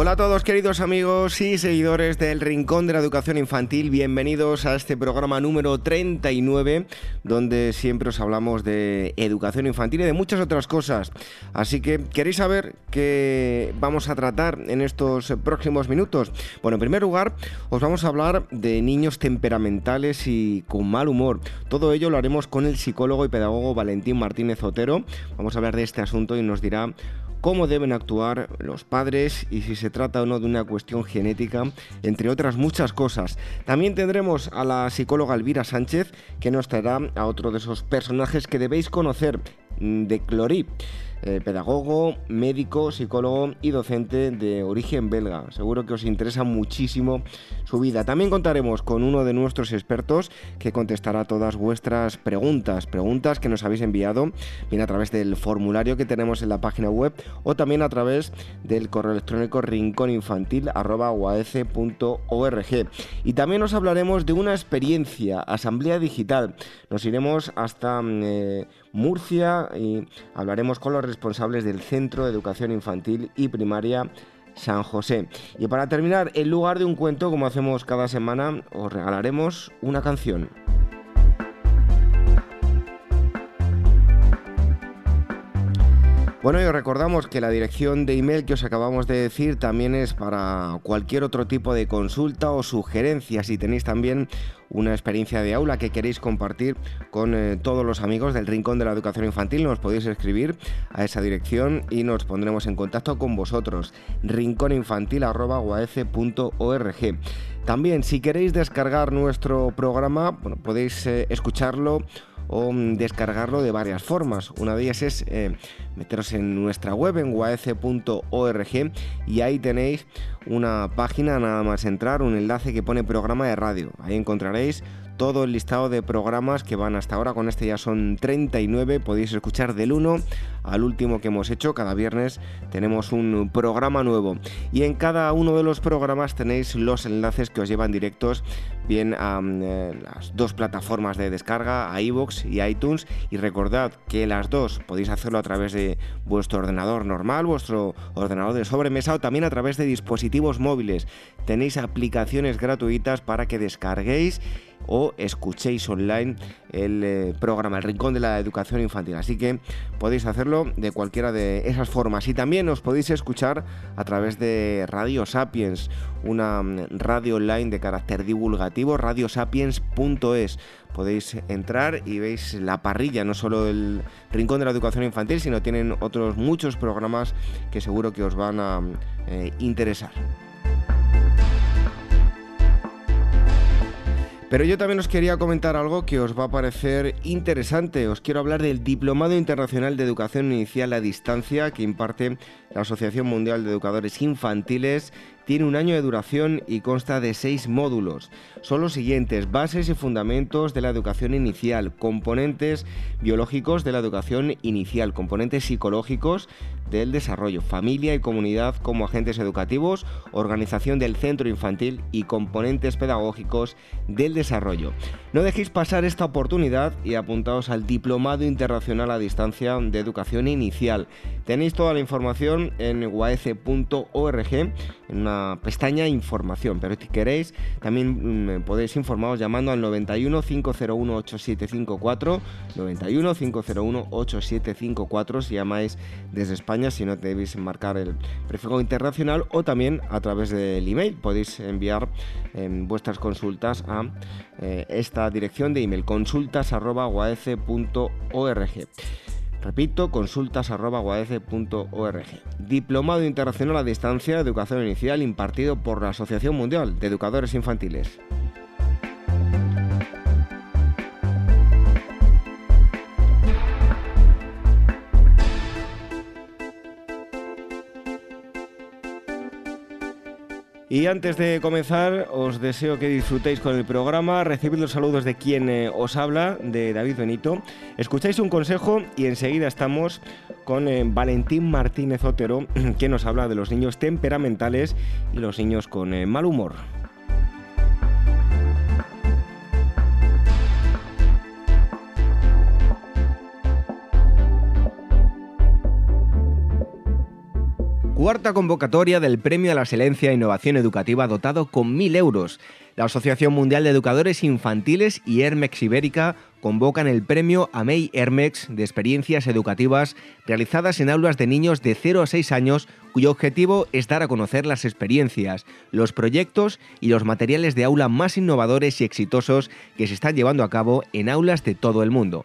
Hola a todos queridos amigos y seguidores del Rincón de la Educación Infantil, bienvenidos a este programa número 39 donde siempre os hablamos de educación infantil y de muchas otras cosas. Así que, ¿queréis saber qué vamos a tratar en estos próximos minutos? Bueno, en primer lugar, os vamos a hablar de niños temperamentales y con mal humor. Todo ello lo haremos con el psicólogo y pedagogo Valentín Martínez Otero. Vamos a hablar de este asunto y nos dirá cómo deben actuar los padres y si se trata o no de una cuestión genética, entre otras muchas cosas. También tendremos a la psicóloga Elvira Sánchez, que nos traerá a otro de esos personajes que debéis conocer mm, de Clorí. Eh, pedagogo, médico, psicólogo y docente de origen belga. Seguro que os interesa muchísimo su vida. También contaremos con uno de nuestros expertos que contestará todas vuestras preguntas, preguntas que nos habéis enviado, bien a través del formulario que tenemos en la página web o también a través del correo electrónico rincóninfantil.org. Y también os hablaremos de una experiencia, asamblea digital. Nos iremos hasta... Mm, eh, Murcia y hablaremos con los responsables del Centro de Educación Infantil y Primaria San José. Y para terminar, en lugar de un cuento, como hacemos cada semana, os regalaremos una canción. Bueno, y os recordamos que la dirección de email que os acabamos de decir también es para cualquier otro tipo de consulta o sugerencia. Si tenéis también una experiencia de aula que queréis compartir con eh, todos los amigos del Rincón de la Educación Infantil, nos podéis escribir a esa dirección y nos pondremos en contacto con vosotros. rincóninfantil.org. También, si queréis descargar nuestro programa, podéis eh, escucharlo o mm, descargarlo de varias formas. Una de ellas es eh, meteros en nuestra web en uac.org y ahí tenéis una página nada más entrar, un enlace que pone programa de radio. Ahí encontraréis todo el listado de programas que van hasta ahora. Con este ya son 39. Podéis escuchar del 1 al último que hemos hecho. Cada viernes tenemos un programa nuevo. Y en cada uno de los programas tenéis los enlaces que os llevan directos bien a eh, las dos plataformas de descarga, a iVoox y iTunes. Y recordad que las dos podéis hacerlo a través de vuestro ordenador normal, vuestro ordenador de sobremesa o también a través de dispositivos móviles. Tenéis aplicaciones gratuitas para que descarguéis o escuchéis online el eh, programa El Rincón de la Educación Infantil. Así que podéis hacerlo de cualquiera de esas formas. Y también os podéis escuchar a través de Radio Sapiens, una mm, radio online de carácter divulgativo, radiosapiens.es. Podéis entrar y veis la parrilla, no solo el Rincón de la Educación Infantil, sino tienen otros muchos programas que seguro que os van a eh, interesar. Pero yo también os quería comentar algo que os va a parecer interesante. Os quiero hablar del Diplomado Internacional de Educación Inicial a Distancia que imparte la Asociación Mundial de Educadores Infantiles tiene un año de duración y consta de seis módulos. Son los siguientes, bases y fundamentos de la educación inicial, componentes biológicos de la educación inicial, componentes psicológicos del desarrollo, familia y comunidad como agentes educativos, organización del centro infantil y componentes pedagógicos del desarrollo. No dejéis pasar esta oportunidad y apuntaos al Diplomado Internacional a Distancia de Educación Inicial. Tenéis toda la información en uac.org en una pestaña información, pero si queréis también mm, podéis informaros llamando al 91 501 8754, 91 501 8754 si llamáis desde España, si no debéis marcar el prefijo internacional o también a través del email podéis enviar em, vuestras consultas a eh, esta dirección de email consultas@uac.org. Repito, consultas.org. Diplomado Internacional a Distancia de Educación Inicial impartido por la Asociación Mundial de Educadores Infantiles. Y antes de comenzar, os deseo que disfrutéis con el programa, recibid los saludos de quien eh, os habla, de David Benito. Escucháis un consejo y enseguida estamos con eh, Valentín Martínez Otero, que nos habla de los niños temperamentales y los niños con eh, mal humor. Cuarta convocatoria del Premio a la Excelencia e Innovación Educativa dotado con 1.000 euros. La Asociación Mundial de Educadores Infantiles y Hermex Ibérica convocan el premio AMEI Hermex de experiencias educativas realizadas en aulas de niños de 0 a 6 años cuyo objetivo es dar a conocer las experiencias, los proyectos y los materiales de aula más innovadores y exitosos que se están llevando a cabo en aulas de todo el mundo.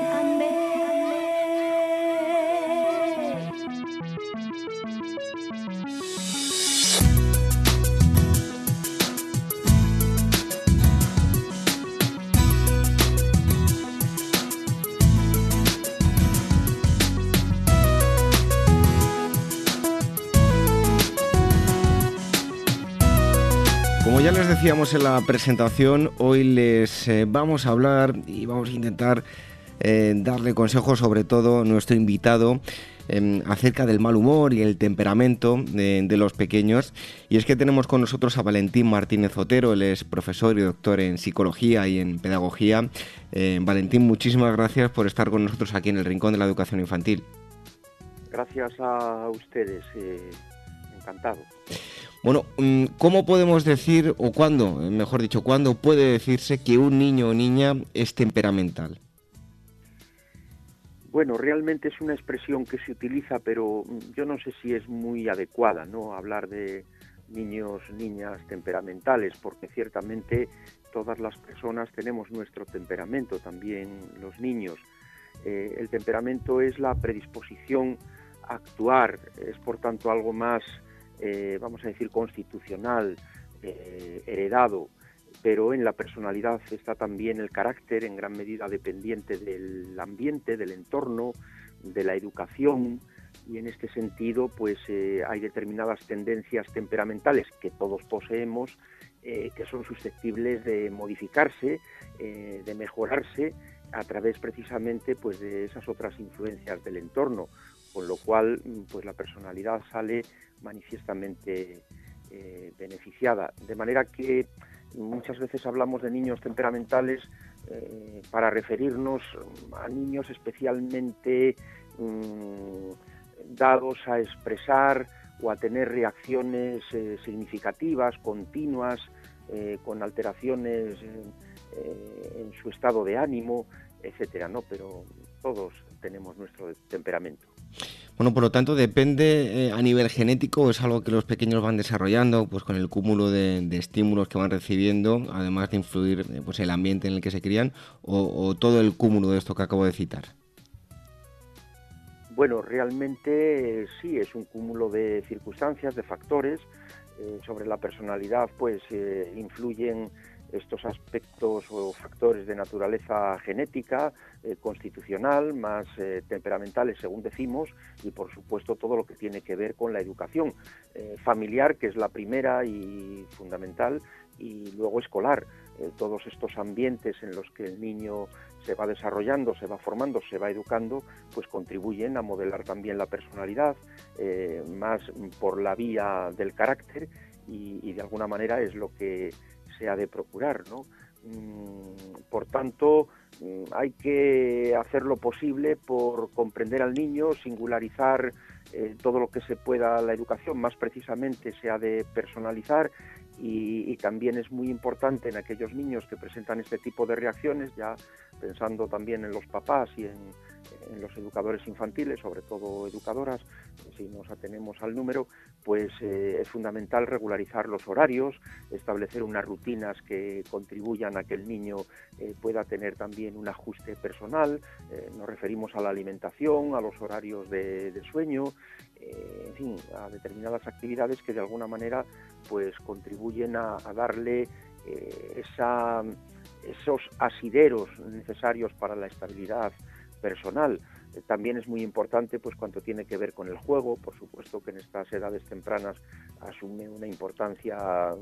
decíamos en la presentación, hoy les eh, vamos a hablar y vamos a intentar eh, darle consejos, sobre todo nuestro invitado, em, acerca del mal humor y el temperamento de, los pequeños. Y es que tenemos con nosotros a Valentín Martínez Otero, él es profesor y doctor en psicología y en pedagogía. Eh, Valentín, muchísimas gracias por estar con nosotros aquí en el Rincón de la Educación Infantil. Gracias a ustedes, encantado. Bueno, mm, ¿cómo podemos decir, o cuándo, eh, mejor dicho, cuándo puede decirse que un niño o niña es temperamental? Bueno, realmente es una expresión que se utiliza, pero mm, yo no sé si es muy adecuada, ¿no? Hablar de niños, niñas temperamentales, porque ciertamente todas las personas tenemos nuestro temperamento, también los niños. Eh, el temperamento es la predisposición a actuar, es por tanto algo más eh, vamos a decir, constitucional, eh, heredado, pero en la personalidad está también el carácter en gran medida dependiente del ambiente, del entorno, de la educación, y en este sentido pues eh, hay determinadas tendencias temperamentales que todos poseemos que son susceptibles de modificarse, de mejorarse a través precisamente pues de esas otras influencias del entorno, con lo cual pues la personalidad sale manifiestamente eh, beneficiada. De manera que muchas veces hablamos de niños temperamentales eh, para referirnos a niños especialmente mm, dados a expresar o a tener reacciones eh, significativas, continuas, con alteraciones en su estado de ánimo, etcétera, ¿no? Pero todos tenemos nuestro temperamento. Bueno, por lo tanto, depende eh, a nivel genético, es algo que los pequeños van desarrollando, pues con el cúmulo de, estímulos que van recibiendo, además de influir eh, pues el ambiente en el que se crían, o, todo el cúmulo de esto que acabo de citar. Bueno, realmente sí, es un cúmulo de circunstancias, de factores. Eh, sobre la personalidad, pues influyen estos aspectos o factores de naturaleza genética, eh, constitucional, más eh, temperamentales, según decimos, y por supuesto todo lo que tiene que ver con la educación eh, familiar, que es la primera y fundamental, y luego escolar. todos estos ambientes en los que el niño se va desarrollando, se va formando, se va educando, pues contribuyen a modelar también la personalidad, más por la vía del carácter, y de alguna manera es lo que se ha de procurar, ¿no? Mm, por tanto, mm, hay que hacer lo posible por comprender al niño, singularizar eh, todo lo que se pueda la educación, más precisamente se ha de personalizar y, también es muy importante en aquellos niños que presentan este tipo de reacciones, ya pensando también en los papás y en, los educadores infantiles, sobre todo educadoras, si nos atenemos al número, pues eh, es fundamental regularizar los horarios, establecer unas rutinas que contribuyan a que el niño eh, pueda tener también un ajuste personal. Eh, nos referimos a la alimentación, a los horarios de, sueño en fin, a determinadas actividades que de alguna manera pues contribuyen a, darle esos asideros necesarios para la estabilidad personal. también es muy importante pues cuanto tiene que ver con el juego, por supuesto que en estas edades tempranas asume una importancia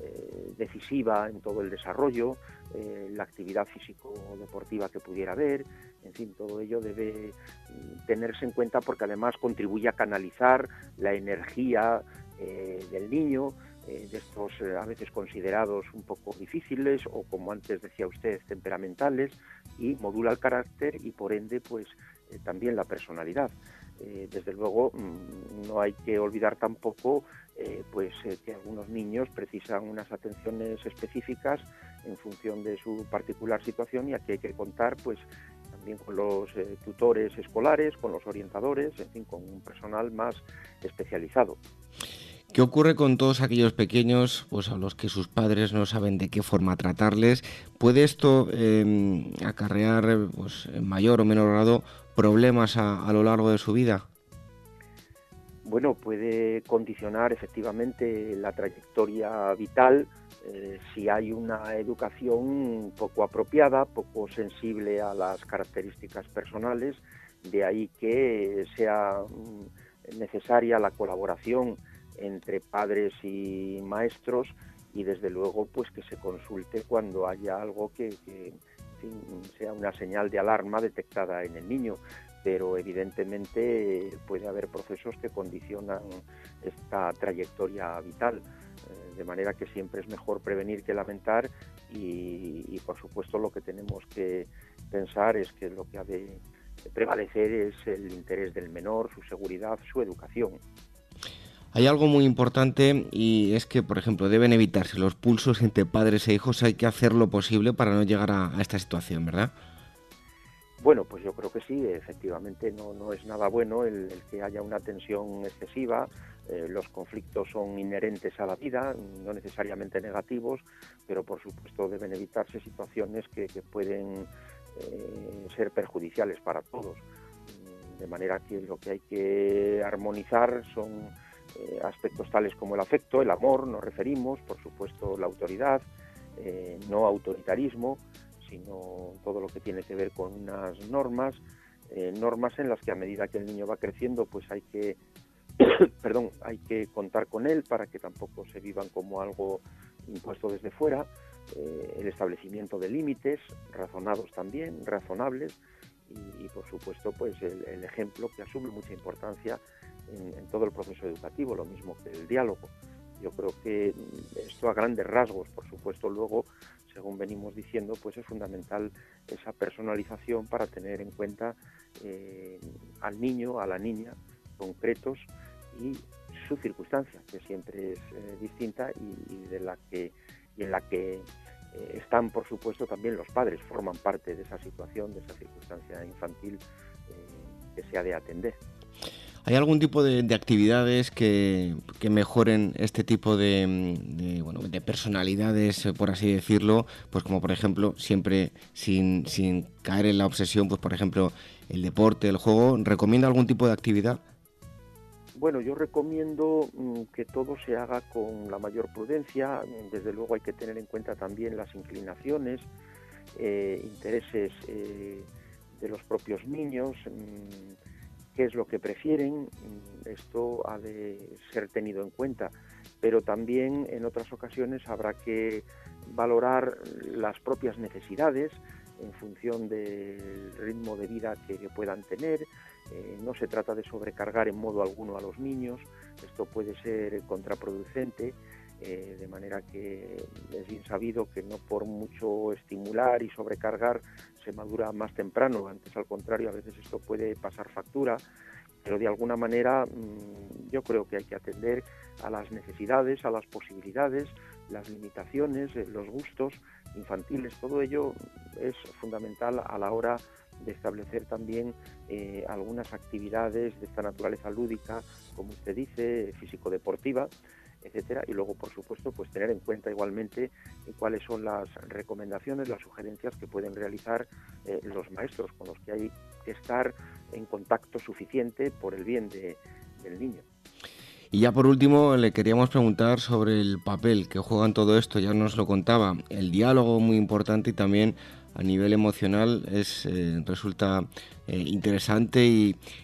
eh, decisiva en todo el desarrollo, eh, la actividad físico-deportiva que pudiera haber, en fin, todo ello debe mm, tenerse en cuenta porque además contribuye a canalizar la energía eh, del niño, de estos a veces considerados un poco difíciles o como antes decía usted, temperamentales, y modula el carácter y por ende pues también la personalidad. desde luego mm, no hay que olvidar tampoco eh, pues eh, que algunos niños precisan unas atenciones específicas en función de su particular situación y aquí hay que contar pues también con los eh, tutores escolares, con los orientadores, en fin, con un personal más especializado. ¿Qué ocurre con todos aquellos pequeños pues, a los que sus padres no saben de qué forma tratarles? ¿Puede esto em, acarrear pues, en mayor o menor grado problemas a lo largo de su vida? bueno, puede condicionar efectivamente la trayectoria vital eh, si hay una educación poco apropiada, poco sensible a las características personales, de ahí que sea mm, necesaria la colaboración entre padres y maestros y desde luego pues que se consulte cuando haya algo que, sea una señal de alarma detectada en el niño pero evidentemente puede haber procesos que condicionan esta trayectoria vital, eh, de manera que siempre es mejor prevenir que lamentar y, por supuesto lo que tenemos que pensar es que lo que ha de prevalecer es el interés del menor, su seguridad, su educación. Hay algo muy importante y es que, por ejemplo, deben evitarse los pulsos entre padres e hijos. Hay que hacer lo posible para no llegar a esta situación, ¿verdad? Bueno, pues yo creo que sí, efectivamente no, no es nada bueno el, que haya una tensión excesiva, eh, los conflictos son inherentes a la vida, no necesariamente negativos, pero por supuesto deben evitarse situaciones que, pueden eh, ser perjudiciales para todos. De manera que lo que hay que armonizar son eh, aspectos tales como el afecto, el amor, nos referimos, por supuesto la autoridad, no autoritarismo, sino todo lo que tiene que ver con unas normas, eh, normas en las que a medida que el niño va creciendo, pues hay que, perdón, hay que contar con él para que tampoco se vivan como algo impuesto desde fuera, eh, el establecimiento de límites razonados también, razonables, y, por supuesto pues el, ejemplo que asume mucha importancia en, todo el proceso educativo, lo mismo que el diálogo. Yo creo que esto a grandes rasgos, por supuesto, luego según venimos diciendo, pues es fundamental esa personalización para tener en cuenta eh, al niño, a la niña, concretos y su circunstancia, que siempre es eh, distinta y, de la que y en la que eh, están, por supuesto, también los padres, forman parte de esa situación, de esa circunstancia infantil que se ha de atender. ¿Hay algún tipo de, actividades que, mejoren este tipo de, de, personalidades, eh, por así decirlo? Pues como por ejemplo, siempre sin, caer en la obsesión, pues por ejemplo, el deporte, el juego. ¿Recomienda algún tipo de actividad? Bueno, yo recomiendo mm, que todo se haga con la mayor prudencia. Desde luego hay que tener en cuenta también las inclinaciones, eh, intereses eh, de los propios niños. Mm, qué es lo que prefieren, mm, esto ha de ser tenido en cuenta, pero también en otras ocasiones habrá que valorar las propias necesidades en función del ritmo de vida que, puedan tener. Eh, no se trata de sobrecargar en modo alguno a los niños, esto puede ser contraproducente. Eh, de manera que es bien sabido que no por mucho estimular y sobrecargar se madura más temprano, antes al contrario, a veces esto puede pasar factura, pero de alguna manera mm, yo creo que hay que atender a las necesidades, a las posibilidades, las limitaciones, eh, los gustos infantiles, todo ello es fundamental a la hora de establecer también eh, algunas actividades de esta naturaleza lúdica, como usted dice, físico-deportiva, etcétera, y luego, por supuesto, pues tener en cuenta igualmente eh, cuáles son las recomendaciones, las sugerencias que pueden realizar eh, los maestros con los que hay que estar en contacto suficiente por el bien de, del niño. Y ya por último le queríamos preguntar sobre el papel que juega en todo esto, ya nos lo contaba, el diálogo muy importante y también a nivel emocional es eh, resulta eh, interesante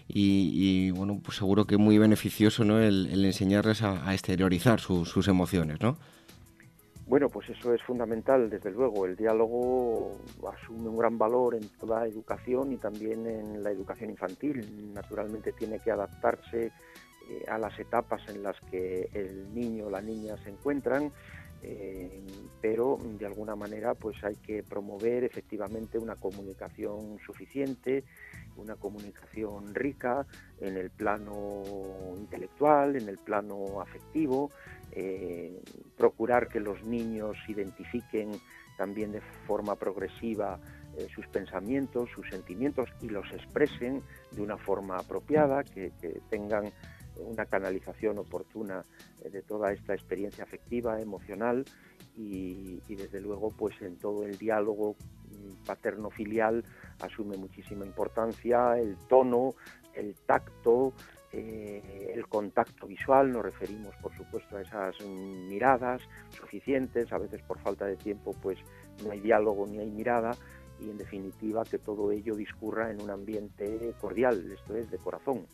y, bueno pues seguro que muy beneficioso ¿no? el, enseñarles a, exteriorizar sus emociones ¿no? Bueno, pues eso es fundamental, desde luego. El diálogo asume un gran valor en toda educación y también en la educación infantil. Naturalmente tiene que adaptarse eh, a las etapas en las que el niño o la niña se encuentran eh, pero de alguna manera pues hay que promover efectivamente una comunicación suficiente, una comunicación rica en el plano intelectual, en el plano afectivo, eh, procurar que los niños identifiquen también de forma progresiva eh, sus pensamientos, sus sentimientos y los expresen de una forma apropiada, que tengan una canalización oportuna eh, de toda esta experiencia afectiva, emocional y, desde luego pues en todo el diálogo mm, paterno-filial asume muchísima importancia el tono, el tacto, eh, el contacto visual, nos referimos por supuesto a esas miradas suficientes, a veces por falta de tiempo pues no hay diálogo ni hay mirada y en definitiva que todo ello discurra en un ambiente cordial, esto es de corazón.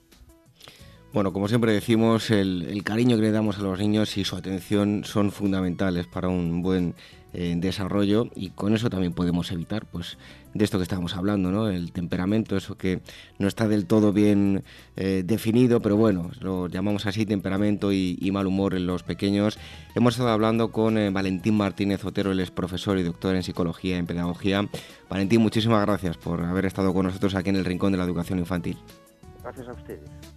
Bueno, como siempre decimos, el, cariño que le damos a los niños y su atención son fundamentales para un buen eh, desarrollo y con eso también podemos evitar, pues, de esto que estamos hablando, ¿no? El temperamento, eso que no está del todo bien eh, definido, pero bueno, lo llamamos así temperamento y, mal humor en los pequeños. Hemos estado hablando con eh, Valentín Martínez Otero, él es profesor y doctor en psicología y en pedagogía. Valentín, muchísimas gracias por haber estado con nosotros aquí en el Rincón de la Educación Infantil. Gracias a ustedes.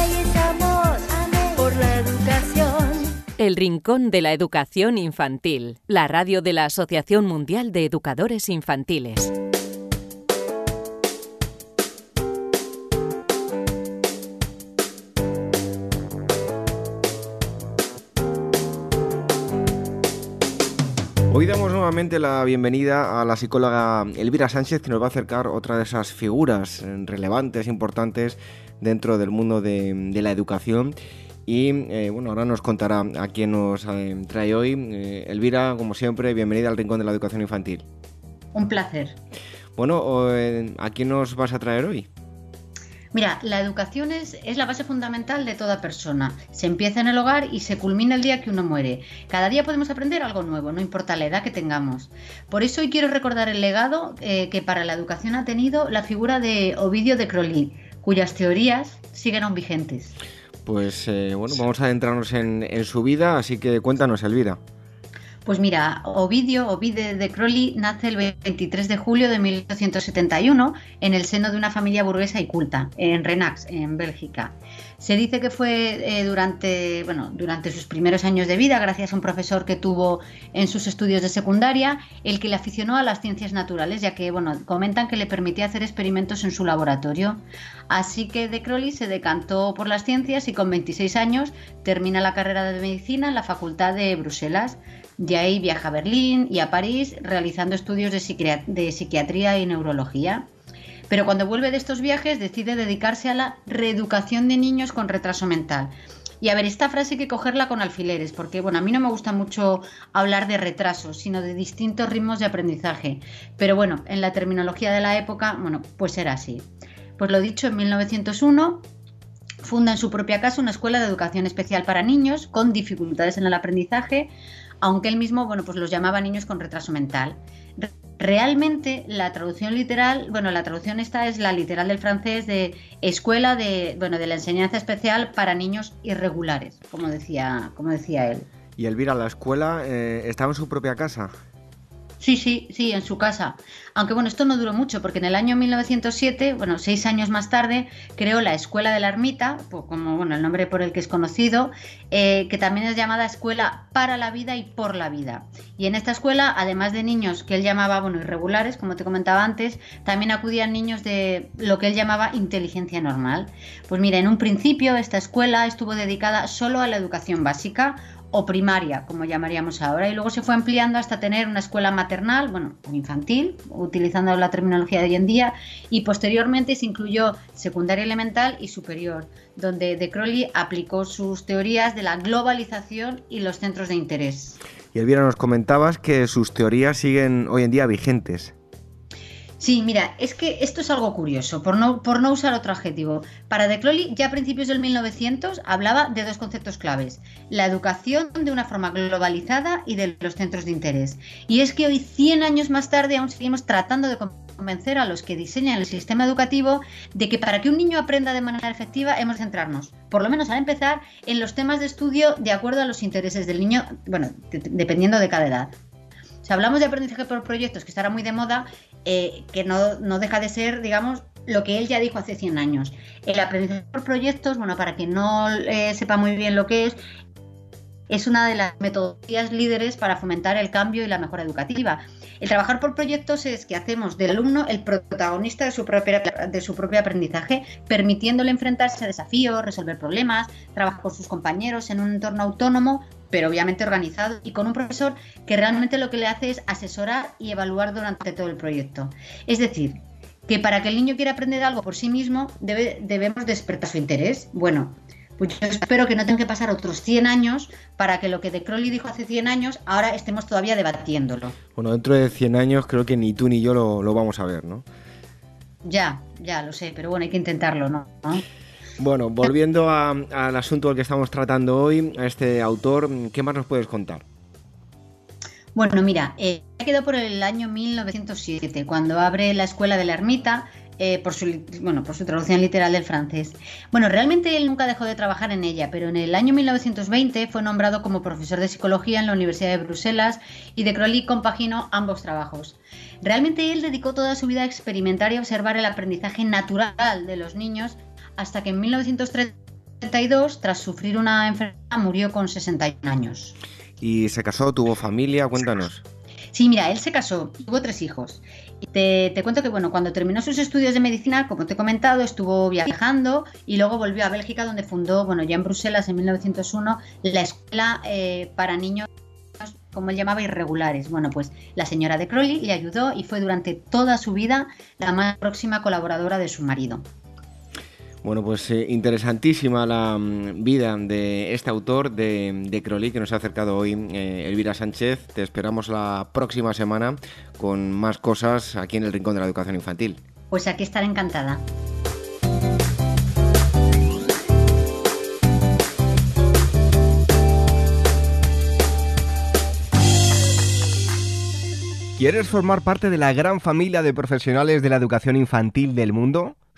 El Rincón de la Educación Infantil, la radio de la Asociación Mundial de Educadores Infantiles. Hoy damos nuevamente la bienvenida a la psicóloga Elvira Sánchez, que nos va a acercar otra de esas figuras relevantes, importantes dentro del mundo de la educación y eh, bueno, ahora nos contará a quién nos eh, trae hoy. Eh, Elvira, como siempre, bienvenida al Rincón de la Educación Infantil. Un placer. Bueno, ¿a quién nos vas a traer hoy? Mira, la educación es, es, la base fundamental de toda persona. Se empieza en el hogar y se culmina el día que uno muere. Cada día podemos aprender algo nuevo, no importa la edad que tengamos. Por eso hoy quiero recordar el legado que para la educación ha tenido la figura de Ovidio de Crowley, cuyas teorías siguen aún vigentes. Pues eh, bueno, vamos a adentrarnos en, su vida, así que cuéntanos, Elvira. Pues mira, Ovidio, Ovide de Crowley, nace el 23 de julio de 1871 en el seno de una familia burguesa y culta, en Renax, en Bélgica. Se dice que fue eh, durante, bueno, durante sus primeros años de vida, gracias a un profesor que tuvo en sus estudios de secundaria, el que le aficionó a las ciencias naturales, ya que bueno, comentan que le permitía hacer experimentos en su laboratorio. Así que de Crowley se decantó por las ciencias y con 26 años termina la carrera de medicina en la Facultad de Bruselas. De ahí viaja a Berlín y a París realizando estudios de, psiquiatría y neurología. Pero cuando vuelve de estos viajes decide dedicarse a la reeducación de niños con retraso mental. Y a ver, esta frase hay que cogerla con alfileres, porque bueno, a mí no me gusta mucho hablar de retrasos, sino de distintos ritmos de aprendizaje. Pero bueno, en la terminología de la época, bueno, pues era así. Pues lo dicho, en 1901 funda en su propia casa una escuela de educación especial para niños con dificultades en el aprendizaje, aunque él mismo, bueno, pues los llamaba niños con retraso mental. Realmente la traducción literal, bueno, la traducción esta es la literal del francés de escuela de, bueno, de la enseñanza especial para niños irregulares, como decía, como decía él. Y Elvira, la escuela eh, estaba en su propia casa. Sí, sí, sí, en su casa. Aunque bueno, esto no duró mucho porque en el año 1907, bueno, seis años más tarde, creó la Escuela de la Ermita, como bueno, el nombre por el que es conocido, eh, que también es llamada Escuela para la Vida y por la Vida. Y en esta escuela, además de niños que él llamaba, bueno, irregulares, como te comentaba antes, también acudían niños de lo que él llamaba inteligencia normal. Pues mira, en un principio esta escuela estuvo dedicada solo a la educación básica o primaria, como llamaríamos ahora, y luego se fue ampliando hasta tener una escuela maternal, bueno, infantil, utilizando la terminología de hoy en día, y posteriormente se incluyó secundaria elemental y superior, donde De Crowley aplicó sus teorías de la globalización y los centros de interés. Y Elvira, nos comentabas que sus teorías siguen hoy en día vigentes. Sí, mira, es que esto es algo curioso, por no, por no usar otro adjetivo. Para De Crowley, ya a principios del 1900 hablaba de dos conceptos claves, la educación de una forma globalizada y de los centros de interés. Y es que hoy, 100 años más tarde, aún seguimos tratando de convencer a los que diseñan el sistema educativo de que para que un niño aprenda de manera efectiva hemos de centrarnos, por lo menos al empezar, en los temas de estudio de acuerdo a los intereses del niño, bueno, dependiendo de cada edad. Si hablamos de aprendizaje por proyectos, que estará muy de moda, eh, que no, no, deja de ser, digamos, lo que él ya dijo hace 100 años. El aprendizaje por proyectos, bueno, para quien no eh, sepa muy bien lo que es, es una de las metodologías líderes para fomentar el cambio y la mejora educativa. El trabajar por proyectos es que hacemos del alumno el protagonista de su, de su propio aprendizaje, permitiéndole enfrentarse a desafíos, resolver problemas, trabajar con sus compañeros en un entorno autónomo pero obviamente organizado y con un profesor que realmente lo que le hace es asesorar y evaluar durante todo el proyecto. Es decir, que para que el niño quiera aprender algo por sí mismo debemos despertar su interés. Bueno, pues yo espero que no tenga que pasar otros 100 años para que lo que De Crowley dijo hace 100 años ahora estemos todavía debatiéndolo. Bueno, dentro de 100 años creo que ni tú ni yo lo, lo vamos a ver, ¿no? Ya, ya lo sé, pero bueno, hay que intentarlo, ¿no? Bueno, volviendo al asunto del que estamos tratando hoy, a este autor, ¿qué más nos puedes contar? Bueno, mira, eh, quedó por el año 1907, cuando abre la Escuela de la Ermita, eh, por, su, bueno, por su traducción literal del francés. Bueno, realmente él nunca dejó de trabajar en ella, pero en el año 1920 fue nombrado como profesor de psicología en la Universidad de Bruselas y de Crowley compaginó ambos trabajos. Realmente él dedicó toda su vida a experimentar y observar el aprendizaje natural de los niños hasta que en 1932, tras sufrir una enfermedad, murió con 61 años. ¿Y se casó, tuvo familia? Cuéntanos. Sí, mira, él se casó, tuvo tres hijos. Y te, cuento que, bueno, cuando terminó sus estudios de medicina, como te he comentado, estuvo viajando y luego volvió a Bélgica, donde fundó, bueno, ya en Bruselas en 1901, la escuela eh, para niños como él llamaba, irregulares. Bueno, pues la señora de Crowley le ayudó y fue durante toda su vida la más próxima colaboradora de su marido. Bueno, pues eh, interesantísima la mm, vida de este autor de, de Crowley que nos ha acercado hoy eh, Elvira Sánchez. Te esperamos la próxima semana con más cosas aquí en el Rincón de la Educación Infantil. Pues aquí estaré encantada. ¿Quieres formar parte de la gran familia de profesionales de la educación infantil del mundo?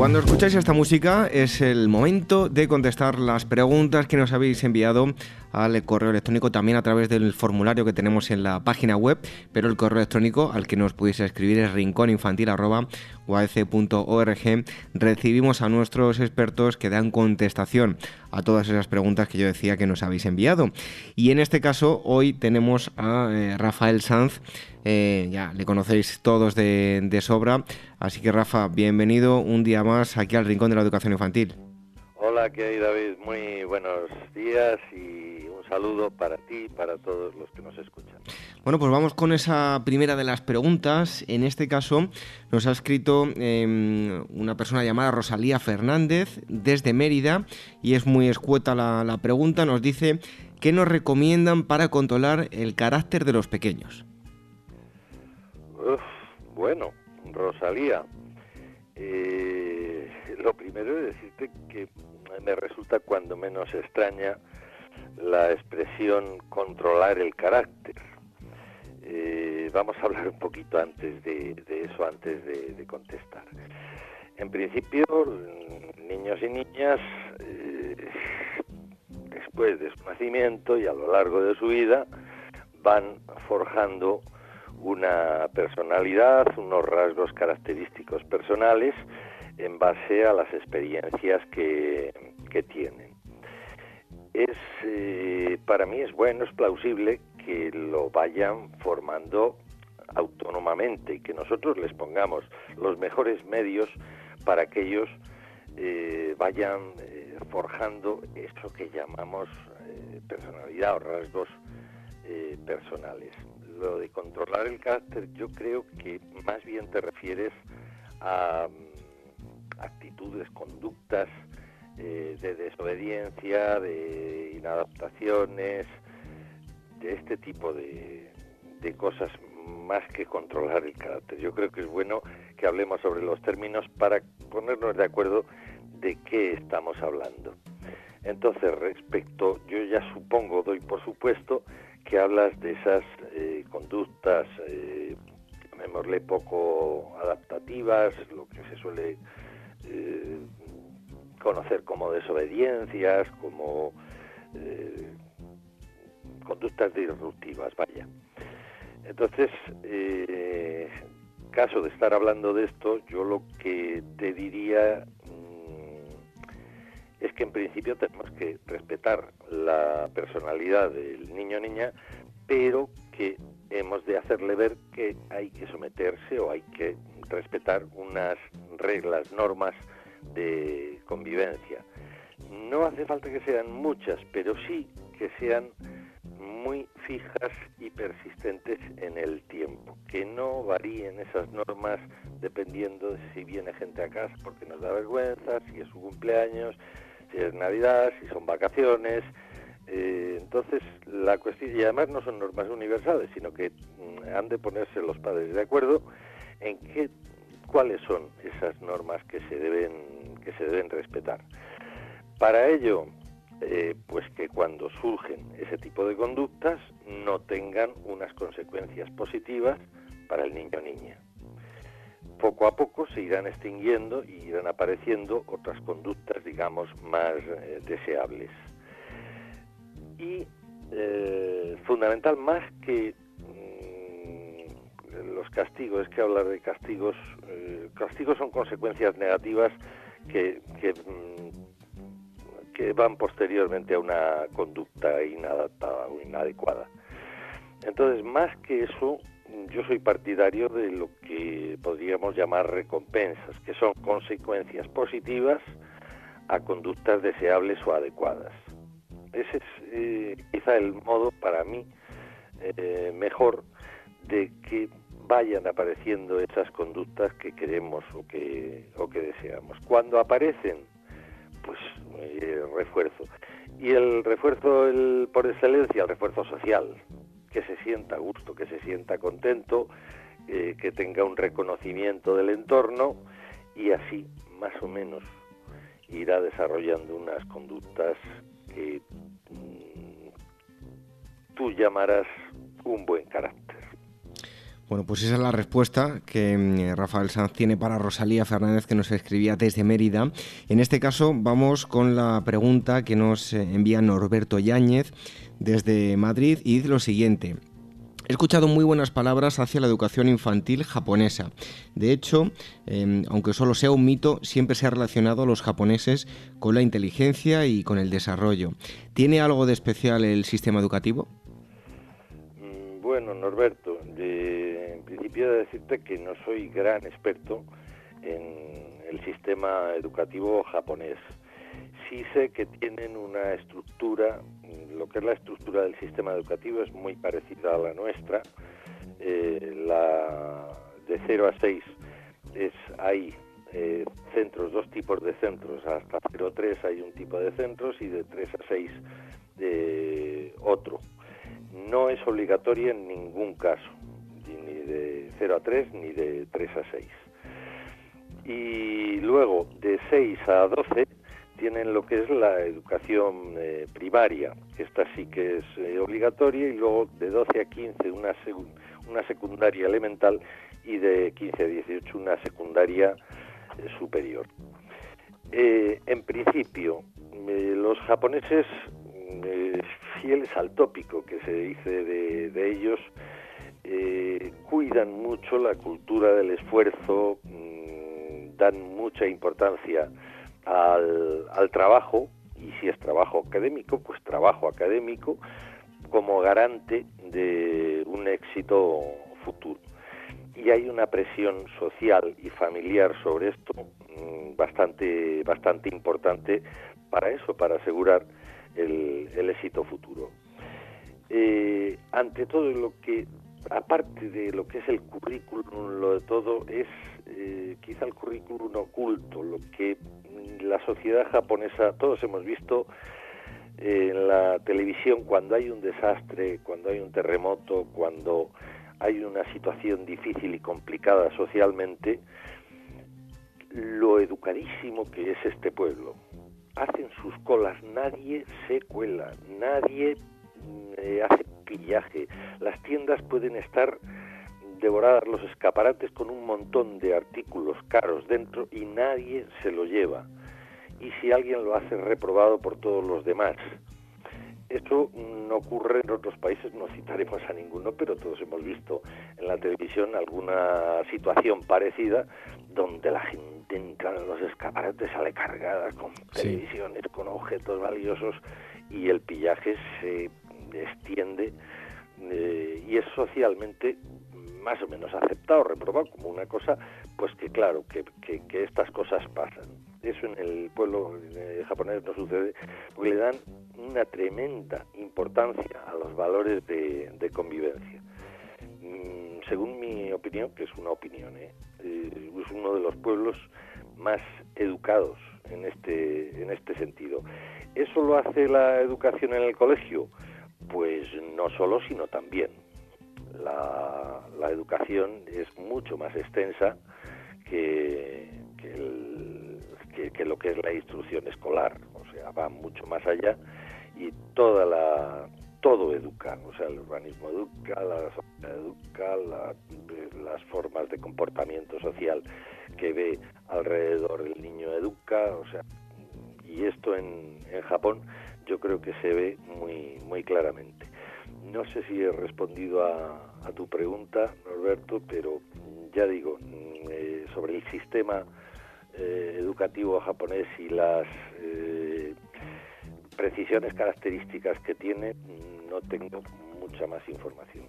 Cuando escucháis esta música es el momento de contestar las preguntas que nos habéis enviado al correo electrónico, también a través del formulario que tenemos en la página web, pero el correo electrónico al que nos podéis escribir es rincóninfantil.org. Recibimos a nuestros expertos que dan contestación a todas esas preguntas que yo decía que nos habéis enviado. Y en este caso, hoy tenemos a eh, Rafael Sanz, eh, ya le conocéis todos de, sobra, así que Rafa, bienvenido un día más aquí al Rincón de la Educación Infantil. Hola, ¿qué hay David? Muy buenos días y saludo para ti y para todos los que nos escuchan. Bueno, pues vamos con esa primera de las preguntas. En este caso nos ha escrito em, una persona llamada Rosalía Fernández desde Mérida y es muy escueta la, pregunta. Nos dice, ¿qué nos recomiendan para controlar el carácter de los pequeños? bueno, Rosalía, eh, lo primero es decirte que me resulta cuando menos extraña la expresión controlar el carácter. Eh, vamos a hablar un poquito antes de, eso, antes de, contestar. En principio, niños y niñas, eh, después de su nacimiento y a lo largo de su vida, van forjando una personalidad, unos rasgos característicos personales en base a las experiencias que, tienen. Es, eh, para mí es bueno, es plausible que lo vayan formando autónomamente y que nosotros les pongamos los mejores medios para que ellos eh, vayan eh, forjando eso que llamamos personalidad o rasgos personales. Lo de controlar el carácter yo creo que más bien te refieres a actitudes, conductas eh, de desobediencia, de inadaptaciones, de este tipo de, de cosas más que controlar el carácter. Yo creo que es bueno que hablemos sobre los términos para ponernos de acuerdo de qué estamos hablando. Entonces, respecto, yo ya supongo, doy por supuesto, que hablas de esas eh, conductas, eh, llamémosle poco adaptativas, lo que se suele eh, conocer como desobediencias, como eh, conductas disruptivas, vaya. Entonces, eh, caso de estar hablando de esto, yo lo que te diría mm, es que en principio tenemos que respetar la personalidad del niño o niña, pero que hemos de hacerle ver que hay que someterse o hay que respetar unas reglas, normas de convivencia. No hace falta que sean muchas, pero sí que sean muy fijas y persistentes en el tiempo, que no varíen esas normas dependiendo de si viene gente a casa porque nos da vergüenza, si es su cumpleaños, si es Navidad, si son vacaciones. Eh, entonces, la cuestión, y además no son normas universales, sino que mm, han de ponerse los padres de acuerdo en qué, cuáles son esas normas que se deben, que se deben respetar. Para ello, eh, pues que cuando surgen ese tipo de conductas no tengan unas consecuencias positivas para el niño o niña. Poco a poco se irán extinguiendo y irán apareciendo otras conductas, digamos, más eh, deseables. Y eh, fundamental, más que los castigos, es que hablar de castigos, castigos son consecuencias negativas que, mm, que, van posteriormente a una conducta inadaptada o inadecuada. Entonces, más que eso, yo soy partidario de lo que podríamos llamar recompensas, que son consecuencias positivas a conductas deseables o adecuadas. Ese es eh, quizá el modo para mí eh, mejor de que vayan apareciendo esas conductas que queremos o que, o que deseamos. Cuando aparecen, pues eh, refuerzo. Y el refuerzo el, por excelencia, el refuerzo social, que se sienta a gusto, que se sienta contento, eh, que tenga un reconocimiento del entorno y así más o menos irá desarrollando unas conductas que mm, tú llamarás un buen carácter. Bueno, pues esa es la respuesta que mm, Rafael Sanz tiene para Rosalía Fernández, que nos escribía desde Mérida. En este caso, vamos con la pregunta que nos eh, envía Norberto Yáñez desde Madrid y dice lo siguiente. He escuchado muy buenas palabras hacia la educación infantil japonesa. De hecho, em, aunque solo sea un mito, siempre se ha relacionado a los japoneses con la inteligencia y con el desarrollo. ¿Tiene algo de especial el sistema educativo? Mm, bueno, Norberto, de decirte que no soy gran experto en el sistema educativo japonés. Sí sé que tienen una estructura, lo que es la estructura del sistema educativo es muy parecida a la nuestra. Eh, la de 0 a 6 es hay eh, centros, dos tipos de centros, hasta 0 a 3 hay un tipo de centros y de 3 a 6 de otro. No es obligatoria en ningún caso, ni de 0 a 3 ni de 3 a 6. Y luego de 6 a 12 tienen lo que es la educación eh, primaria, esta sí que es eh, obligatoria, y luego de 12 a 15 una, una secundaria elemental y de 15 a 18 una secundaria eh, superior. en principio, los japoneses, fieles al tópico que se dice de, ellos, cuidan mucho la cultura del esfuerzo, mm, dan mucha importancia al, trabajo, y si es trabajo académico, pues trabajo académico como garante de un éxito futuro. Y hay una presión social y familiar sobre esto mm, bastante, bastante importante para eso, para asegurar el, éxito futuro. Eh, ante todo lo que, aparte de lo que es el currículum, lo de todo es eh, quizá el currículum oculto, lo que la sociedad japonesa, todos hemos visto en la televisión cuando hay un desastre, cuando hay un terremoto, cuando hay una situación difícil y complicada socialmente, lo educadísimo que es este pueblo. Hacen sus colas, nadie se cuela, nadie eh, hace pillaje. Las tiendas pueden estar devoradas los escaparates con un montón de artículos caros dentro y nadie se lo lleva. Y si alguien lo hace reprobado por todos los demás. Esto no ocurre en otros países, no citaremos a ninguno, pero todos hemos visto en la televisión alguna situación parecida donde la gente entra en los escaparates, sale cargada con televisiones, con objetos valiosos y el pillaje se extiende eh, y es socialmente más o menos aceptado, reprobado como una cosa, pues que claro, que, que, estas cosas pasan. Eso en el pueblo eh, japonés no sucede porque le dan una tremenda importancia a los valores de, convivencia. Mm, según mi opinión, que es una opinión, ¿eh? es uno de los pueblos más educados en este, en este sentido. ¿Eso lo hace la educación en el colegio? Pues no solo, sino también. La, educación es mucho más extensa que, que, lo que es la instrucción escolar, o sea, va mucho más allá y toda la todo educa, o sea, el urbanismo educa, la sociedad educa, las formas de comportamiento social que ve alrededor del niño educa, o sea, y esto en, en Japón yo creo que se ve muy muy claramente. No sé si he respondido a, tu pregunta, Norberto, pero ya digo, eh, sobre el sistema eh, educativo japonés y las eh, precisiones características que tiene, no tengo mucha más información.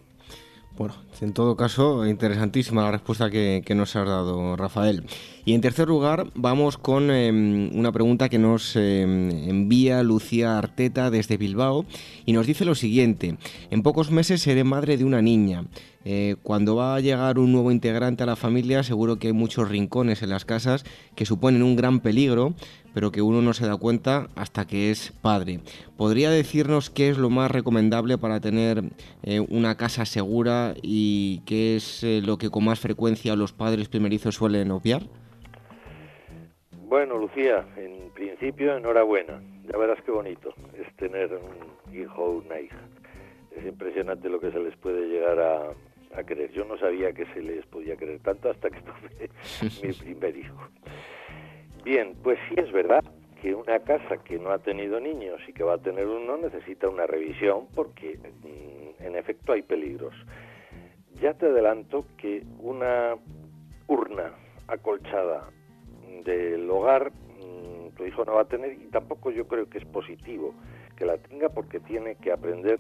Bueno, en todo caso, interesantísima la respuesta que, nos has dado, Rafael. Y en tercer lugar, vamos con em, una pregunta que nos em, envía Lucía Arteta desde Bilbao y nos dice lo siguiente. En pocos meses seré madre de una niña. Eh, cuando va a llegar un nuevo integrante a la familia, seguro que hay muchos rincones en las casas que suponen un gran peligro, pero que uno no se da cuenta hasta que es padre. ¿Podría decirnos qué es lo más recomendable para tener eh, una casa segura y qué es eh, lo que con más frecuencia los padres primerizos suelen obviar? Bueno, Lucía, en principio enhorabuena. Ya verás qué bonito es tener un hijo o una hija. Es impresionante lo que se les puede llegar a, a querer. Yo no sabía que se les podía querer tanto hasta que tuve mi primer hijo. Bien, pues sí es verdad que una casa que no ha tenido niños y que va a tener uno necesita una revisión porque mm, en efecto hay peligros. ya te adelanto que una urna acolchada del hogar mm, tu hijo no va a tener y tampoco yo creo que es positivo que la tenga porque tiene que aprender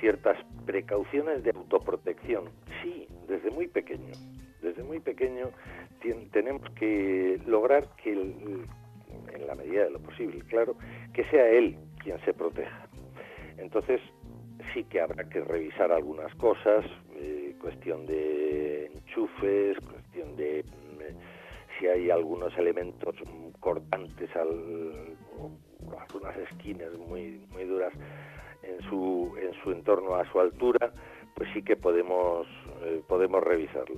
ciertas precauciones de autoprotección. Sí, desde muy pequeño. Desde muy pequeño tenemos que lograr que, en la medida de lo posible, claro, que sea él quien se proteja. Entonces, sí que habrá que revisar algunas cosas, eh, cuestión de enchufes, cuestión de mm, si hay algunos elementos cortantes, al, algunas esquinas muy, muy duras en su, en su entorno a su altura, pues sí que podemos, eh, podemos revisarlo.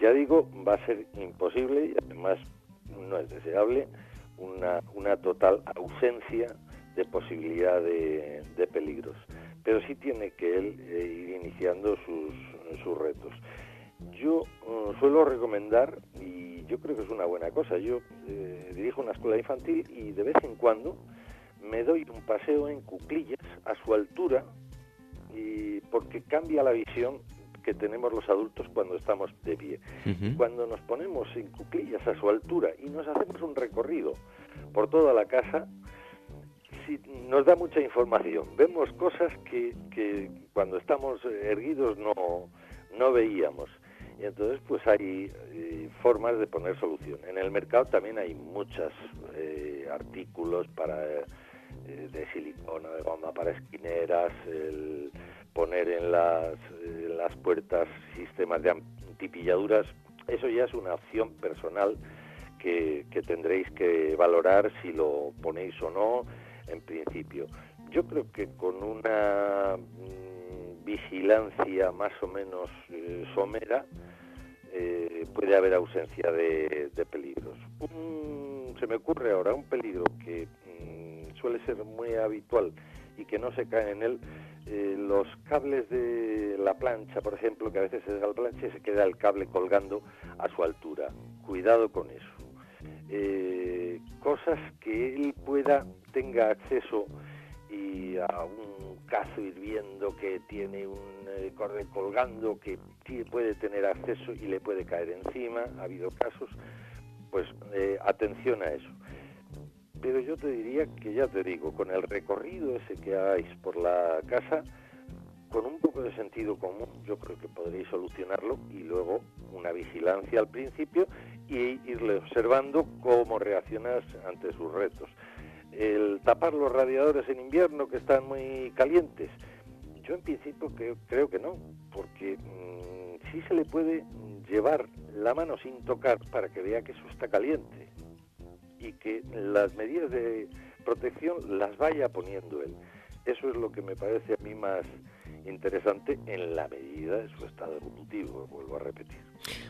Ya digo, va a ser imposible y además no es deseable una, una total ausencia de posibilidad de, peligros. Pero sí tiene que él eh, ir iniciando sus, sus retos. Yo uh, suelo recomendar, y yo creo que es una buena cosa, yo eh, dirijo una escuela infantil y de vez en cuando me doy un paseo en cuclillas a su altura y porque cambia la visión que tenemos los adultos cuando estamos de pie. Cuando nos ponemos en cuclillas a su altura y nos hacemos un recorrido por toda la casa, nos da mucha información. Vemos cosas que, que cuando estamos erguidos no, no veíamos. Y entonces pues hay eh, formas de poner solución. En el mercado también hay muchos eh, artículos para eh, de silicona, de goma para esquineras, el poner en las, las puertas sistemas de antipilladuras, eso ya es una opción personal que, que tendréis que valorar si lo ponéis o no en principio. Yo creo que con una mm, vigilancia más o menos eh, somera eh, puede haber ausencia de, peligros. se me ocurre ahora un peligro que suele ser muy habitual y que no se cae en él, eh, los cables de la plancha, por ejemplo, que a veces se deja la plancha y se queda el cable colgando a su altura. Cuidado con eso. cosas que él pueda tenga acceso y a un cazo hirviendo que tiene un eh, colgando que puede tener acceso y le puede caer encima, ha habido casos, pues eh, atención a eso. Pero yo te diría que ya te digo, con el recorrido ese que hagáis por la casa, con un poco de sentido común, yo creo que podréis solucionarlo y luego una vigilancia al principio y irle observando cómo reaccionas ante sus retos el tapar los radiadores en invierno que están muy calientes. Yo en principio creo, que no, porque mm, sí se le puede llevar la mano sin tocar para que vea que eso está caliente y que las medidas de protección las vaya poniendo él. Eso es lo que me parece a mí más interesante en la medida de su estado evolutivo, vuelvo a repetir.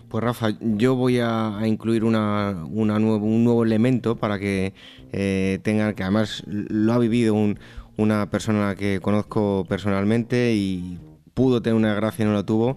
Pues Rafa, yo voy a, incluir una, una nuevo, un nuevo elemento para que eh, tengan, que además lo ha vivido una persona que conozco personalmente y pudo tener una gracia y no la tuvo,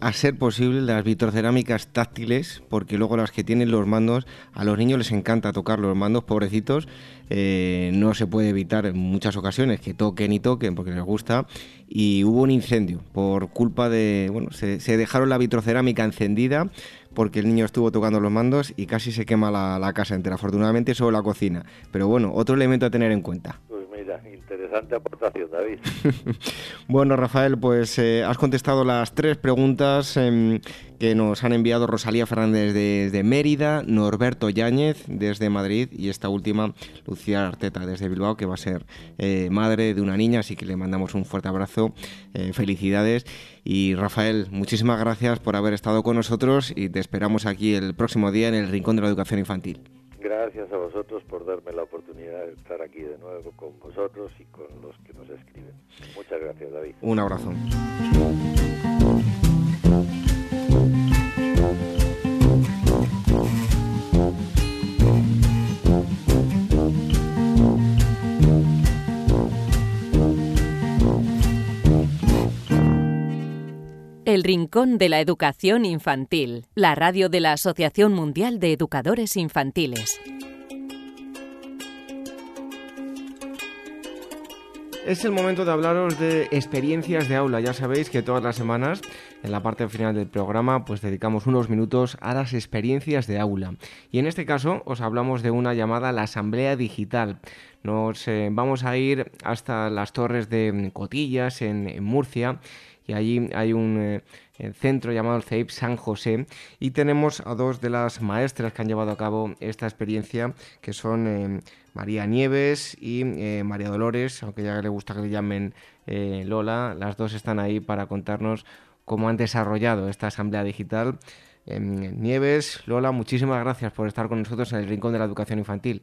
a ser posible las vitrocerámicas táctiles, porque luego las que tienen los mandos, a los niños les encanta tocar los mandos, pobrecitos, eh, no se puede evitar en muchas ocasiones que toquen y toquen porque les gusta, y hubo un incendio por culpa de, bueno, se, dejaron la vitrocerámica encendida porque el niño estuvo tocando los mandos y casi se quema la, la casa entera, afortunadamente solo la cocina, pero bueno, otro elemento a tener en cuenta interesante aportación, David. bueno, Rafael, pues eh, has contestado las tres preguntas em, que nos han enviado Rosalía Fernández desde Mérida, Norberto Yáñez desde Madrid y esta última, Lucía Arteta desde Bilbao, que va a ser eh, madre de una niña, así que le mandamos un fuerte abrazo, eh, felicidades. Y Rafael, muchísimas gracias por haber estado con nosotros y te esperamos aquí el próximo día en el Rincón de la Educación Infantil. Gracias a vosotros por darme la oportunidad de estar aquí de nuevo con vosotros y con los que nos escriben. Muchas gracias, David. Un abrazo. El Rincón de la Educación Infantil, la radio de la Asociación Mundial de Educadores Infantiles. Es el momento de hablaros de experiencias de aula. Ya sabéis que todas las semanas, en la parte final del programa, pues dedicamos unos minutos a las experiencias de aula. Y en este caso os hablamos de una llamada la Asamblea Digital. Nos eh, vamos a ir hasta las torres de Cotillas, en, Murcia, y allí hay un eh, centro llamado el CEIP San José y tenemos a dos de las maestras que han llevado a cabo esta experiencia, que son eh, María Nieves y eh, María Dolores, aunque ya le gusta que le llamen eh, Lola, las dos están ahí para contarnos cómo han desarrollado esta asamblea digital. Em, Nieves, Lola, muchísimas gracias por estar con nosotros en el Rincón de la Educación Infantil.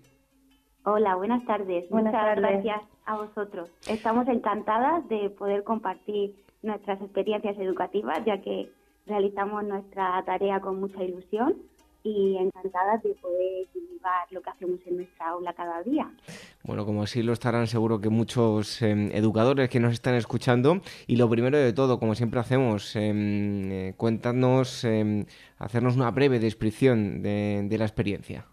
Hola, buenas tardes. Muchas gracias a vosotros. Estamos encantadas de poder compartir nuestras experiencias educativas, ya que realizamos nuestra tarea con mucha ilusión y encantadas de poder divulgar lo que hacemos en nuestra aula cada día. Bueno, como así lo estarán seguro que muchos em, educadores que nos están escuchando. Y lo primero de todo, como siempre hacemos, em, eh, cuéntanos, em, hacernos una breve descripción de, la experiencia.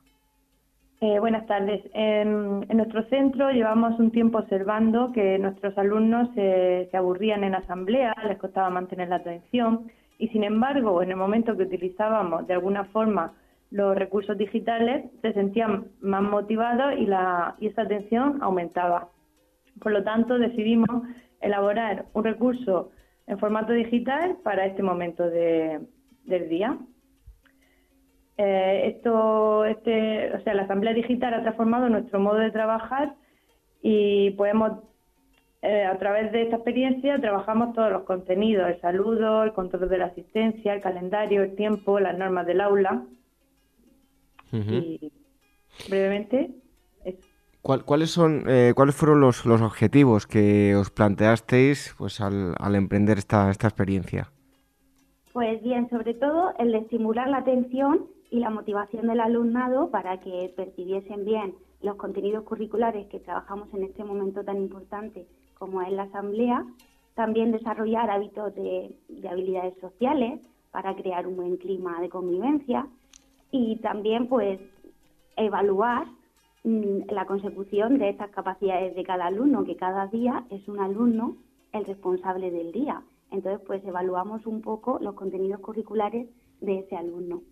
Eh, buenas tardes. En, nuestro centro llevamos un tiempo observando que nuestros alumnos se, aburrían en asamblea, les costaba mantener la atención y sin embargo, en el momento que utilizábamos de alguna forma los recursos digitales, se sentían más motivados y, la, y esa atención aumentaba. Por lo tanto, decidimos elaborar un recurso en formato digital para este momento de, del día. Eh, esto, este, o sea, la asamblea digital ha transformado nuestro modo de trabajar y podemos eh, a través de esta experiencia trabajamos todos los contenidos, el saludo, el control de la asistencia, el calendario, el tiempo, las normas del aula. Y brevemente, ¿Cuáles son, eh, cuáles fueron los, los, objetivos que os planteasteis, pues, al, al emprender esta, esta experiencia? Pues bien, sobre todo el de estimular la atención y la motivación del alumnado para que percibiesen bien los contenidos curriculares que trabajamos en este momento tan importante como es la asamblea, también desarrollar hábitos de, habilidades sociales para crear un buen clima de convivencia y también pues evaluar mm, la consecución de estas capacidades de cada alumno, que cada día es un alumno el responsable del día. Entonces, pues evaluamos un poco los contenidos curriculares de ese alumno.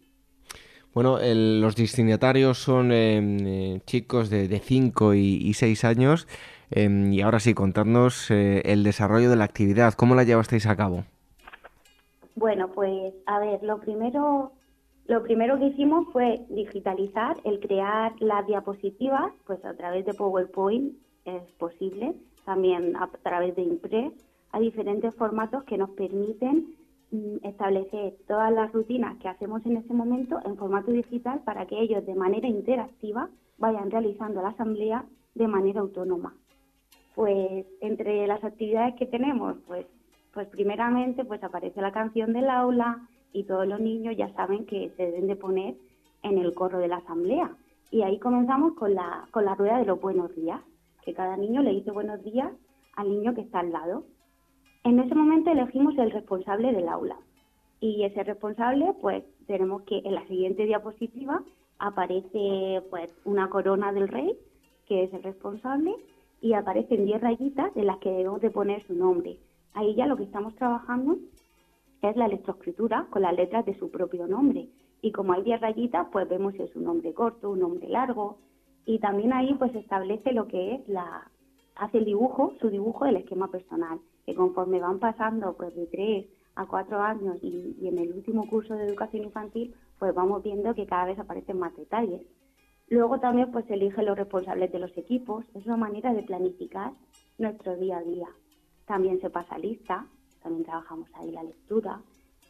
Bueno, los destinatarios son em, eh, chicos de 5 y 6 años. Em, y ahora sí, contarnos eh, el desarrollo de la actividad. ¿Cómo la llevasteis a cabo? Bueno, pues a ver, lo primero, lo primero que hicimos fue digitalizar, el crear las diapositivas, pues a través de PowerPoint es posible, también a través de Impress, a diferentes formatos que nos permiten establecer todas las rutinas que hacemos en ese momento en formato digital para que ellos de manera interactiva vayan realizando la asamblea de manera autónoma pues entre las actividades que tenemos, pues, pues primeramente pues aparece la canción del aula y todos los niños ya saben que se deben de poner en el corro de la asamblea. Y ahí comenzamos con la, con la rueda de los buenos días, que cada niño le dice buenos días al niño que está al lado. En ese momento elegimos el responsable del aula. Y ese responsable, pues tenemos que en la siguiente diapositiva aparece pues una corona del rey, que es el responsable, y aparecen 10 rayitas en las que debemos de poner su nombre. Ahí ya lo que estamos trabajando es la electroescritura con las letras de su propio nombre. Y como hay 10 rayitas, pues vemos si es un nombre corto, un nombre largo. Y también ahí pues establece lo que es la, hace el dibujo, su dibujo del esquema personal, que conforme van pasando pues de 3 a 4 años y, y en el último curso de educación infantil, pues vamos viendo que cada vez aparecen más detalles. Luego también pues se eligen los responsables de los equipos, es una manera de planificar nuestro día a día. También se pasa lista, también trabajamos ahí la lectura